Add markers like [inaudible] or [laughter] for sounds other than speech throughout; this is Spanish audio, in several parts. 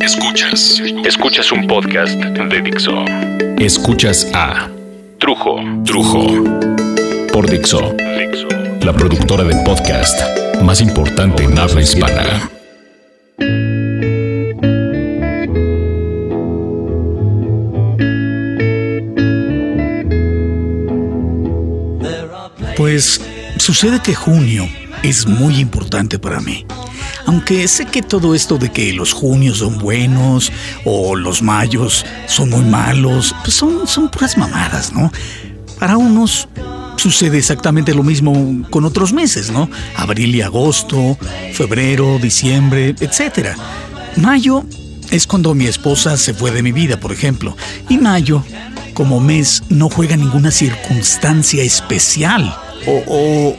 Escuchas. Escuchas un podcast de Dixo. Escuchas a Trujo. Trujo. Por Dixo. Dixo. La productora de podcast más importante en habla hispana. Pues sucede que junio es muy importante para mí. Aunque sé que todo esto de que los junios son buenos o los mayos son muy malos, pues son, son puras mamadas, ¿no? Para unos sucede exactamente lo mismo con otros meses, ¿no? Abril y agosto, febrero, diciembre, etc. Mayo es cuando mi esposa se fue de mi vida, por ejemplo. Y mayo, como mes, no juega ninguna circunstancia especial. O, o,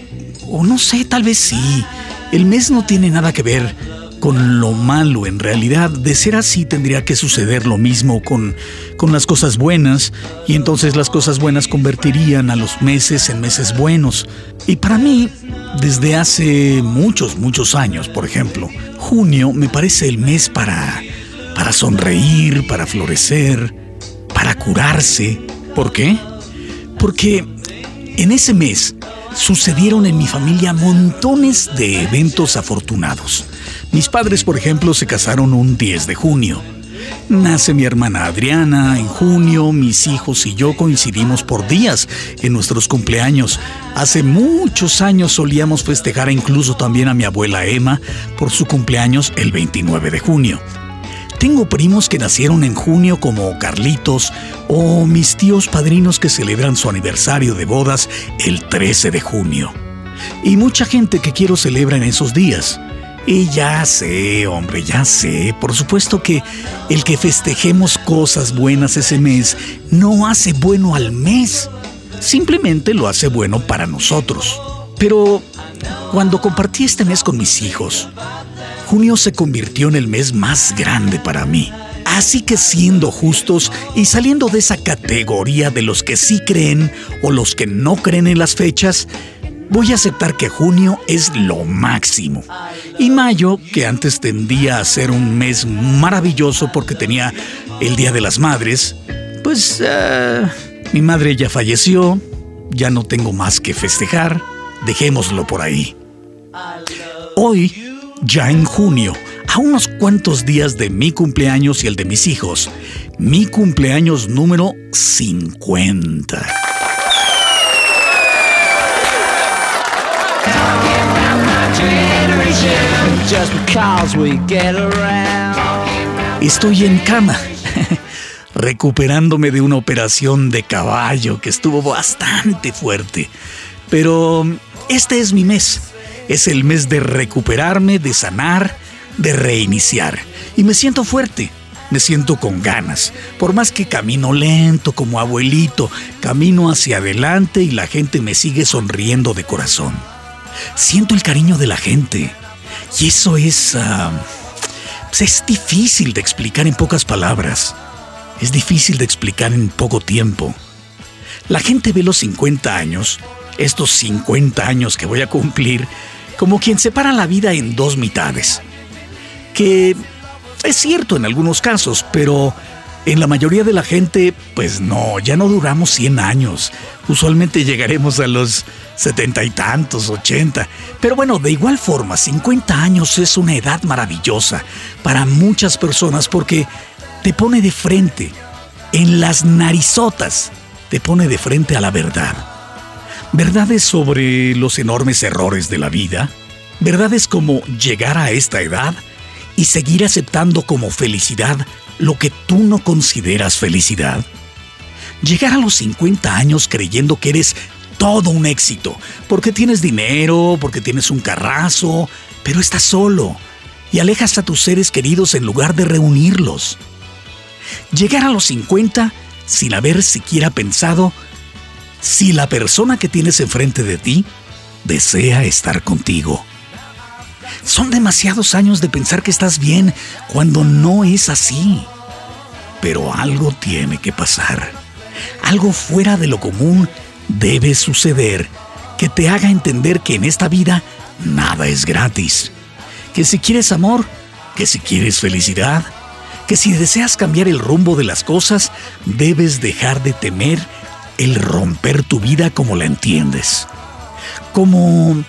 o no sé, tal vez sí. El mes no tiene nada que ver con lo malo en realidad. De ser así tendría que suceder lo mismo con, con las cosas buenas y entonces las cosas buenas convertirían a los meses en meses buenos. Y para mí, desde hace muchos, muchos años, por ejemplo, junio me parece el mes para, para sonreír, para florecer, para curarse. ¿Por qué? Porque en ese mes sucedieron en mi familia montones de eventos afortunados. Mis padres, por ejemplo, se casaron un 10 de junio. Nace mi hermana Adriana en junio, mis hijos y yo coincidimos por días en nuestros cumpleaños. Hace muchos años solíamos festejar incluso también a mi abuela Emma por su cumpleaños el 29 de junio. Tengo primos que nacieron en junio como Carlitos o mis tíos padrinos que celebran su aniversario de bodas el 13 de junio. Y mucha gente que quiero celebra en esos días. Y ya sé, hombre, ya sé. Por supuesto que el que festejemos cosas buenas ese mes no hace bueno al mes. Simplemente lo hace bueno para nosotros. Pero cuando compartí este mes con mis hijos, junio se convirtió en el mes más grande para mí. Así que siendo justos y saliendo de esa categoría de los que sí creen o los que no creen en las fechas, voy a aceptar que junio es lo máximo. Y mayo, que antes tendía a ser un mes maravilloso porque tenía el Día de las Madres, pues uh, mi madre ya falleció, ya no tengo más que festejar, dejémoslo por ahí. Hoy ya en junio, a unos cuantos días de mi cumpleaños y el de mis hijos, mi cumpleaños número 50. Estoy en cama, [laughs] recuperándome de una operación de caballo que estuvo bastante fuerte. Pero este es mi mes es el mes de recuperarme, de sanar, de reiniciar. Y me siento fuerte, me siento con ganas. Por más que camino lento como abuelito, camino hacia adelante y la gente me sigue sonriendo de corazón. Siento el cariño de la gente. Y eso es... Uh, es difícil de explicar en pocas palabras. Es difícil de explicar en poco tiempo. La gente ve los 50 años, estos 50 años que voy a cumplir, como quien separa la vida en dos mitades. Que es cierto en algunos casos, pero en la mayoría de la gente, pues no, ya no duramos 100 años. Usualmente llegaremos a los setenta y tantos, 80. Pero bueno, de igual forma, 50 años es una edad maravillosa para muchas personas porque te pone de frente, en las narizotas, te pone de frente a la verdad verdades sobre los enormes errores de la vida, verdades como llegar a esta edad y seguir aceptando como felicidad lo que tú no consideras felicidad. Llegar a los 50 años creyendo que eres todo un éxito, porque tienes dinero, porque tienes un carrazo, pero estás solo y alejas a tus seres queridos en lugar de reunirlos. Llegar a los 50 sin haber siquiera pensado si la persona que tienes enfrente de ti desea estar contigo. Son demasiados años de pensar que estás bien cuando no es así. Pero algo tiene que pasar. Algo fuera de lo común debe suceder que te haga entender que en esta vida nada es gratis. Que si quieres amor, que si quieres felicidad, que si deseas cambiar el rumbo de las cosas, debes dejar de temer el romper tu vida como la entiendes. Como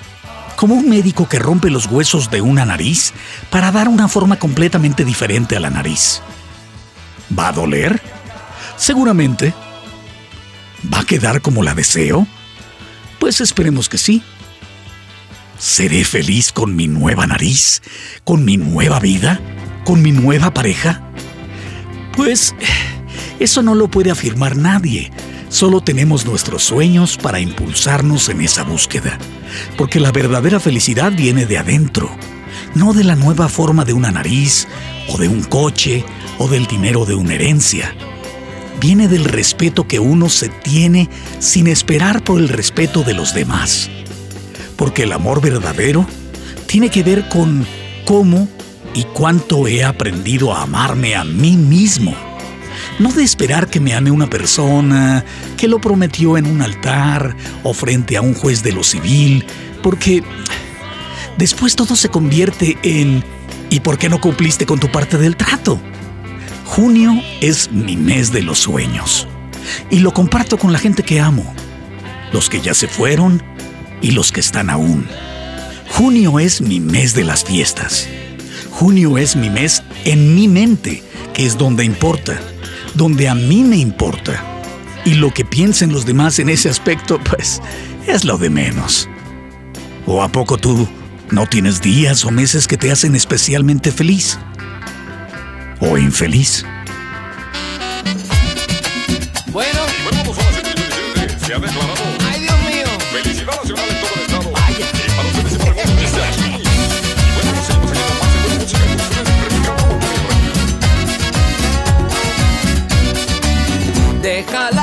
como un médico que rompe los huesos de una nariz para dar una forma completamente diferente a la nariz. ¿Va a doler? Seguramente. ¿Va a quedar como la deseo? Pues esperemos que sí. ¿Seré feliz con mi nueva nariz? ¿Con mi nueva vida? ¿Con mi nueva pareja? Pues eso no lo puede afirmar nadie. Solo tenemos nuestros sueños para impulsarnos en esa búsqueda. Porque la verdadera felicidad viene de adentro, no de la nueva forma de una nariz, o de un coche, o del dinero de una herencia. Viene del respeto que uno se tiene sin esperar por el respeto de los demás porque el amor verdadero tiene que ver con cómo y cuánto he aprendido a amarme a mí mismo. No de esperar que me ame una persona que lo prometió en un altar o frente a un juez de lo civil, porque después todo se convierte en ¿y por qué no cumpliste con tu parte del trato? Junio es mi mes de los sueños y lo comparto con la gente que amo, los que ya se fueron y los que están aún. Junio es mi mes de las fiestas. Junio es mi mes en mi mente, que es donde importa, donde a mí me importa. Y lo que piensen los demás en ese aspecto, pues, es lo de menos. ¿O a poco tú no tienes días o meses que te hacen especialmente feliz? ¿O infeliz? Bueno, se ha declarado Deja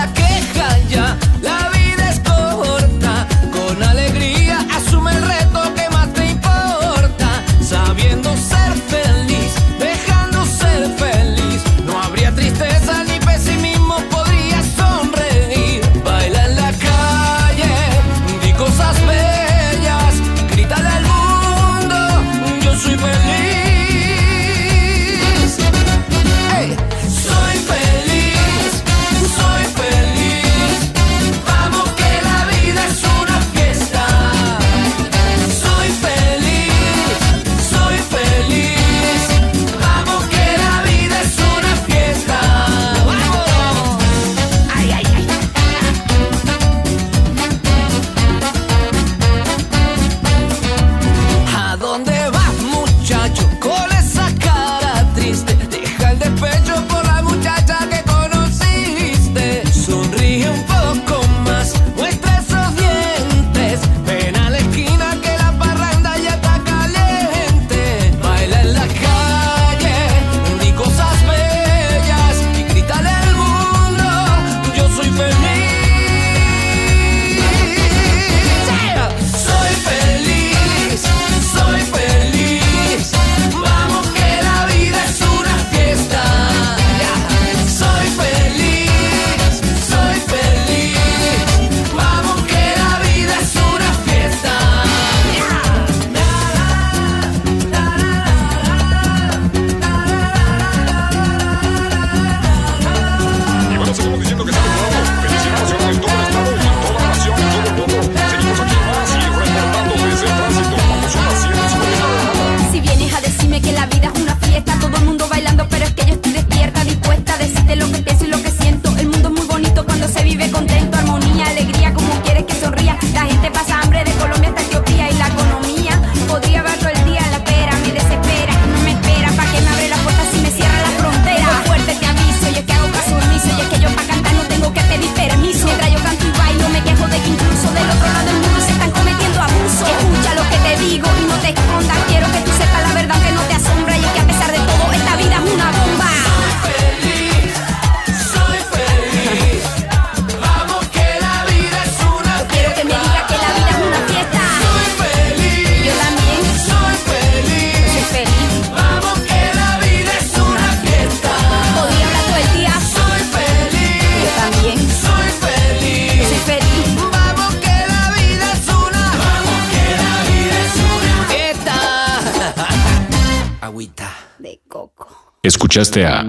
Escuchaste a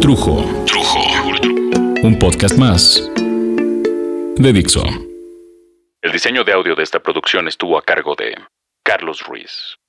Trujo. Trujo. Un podcast más de Dixo. El diseño de audio de esta producción estuvo a cargo de Carlos Ruiz.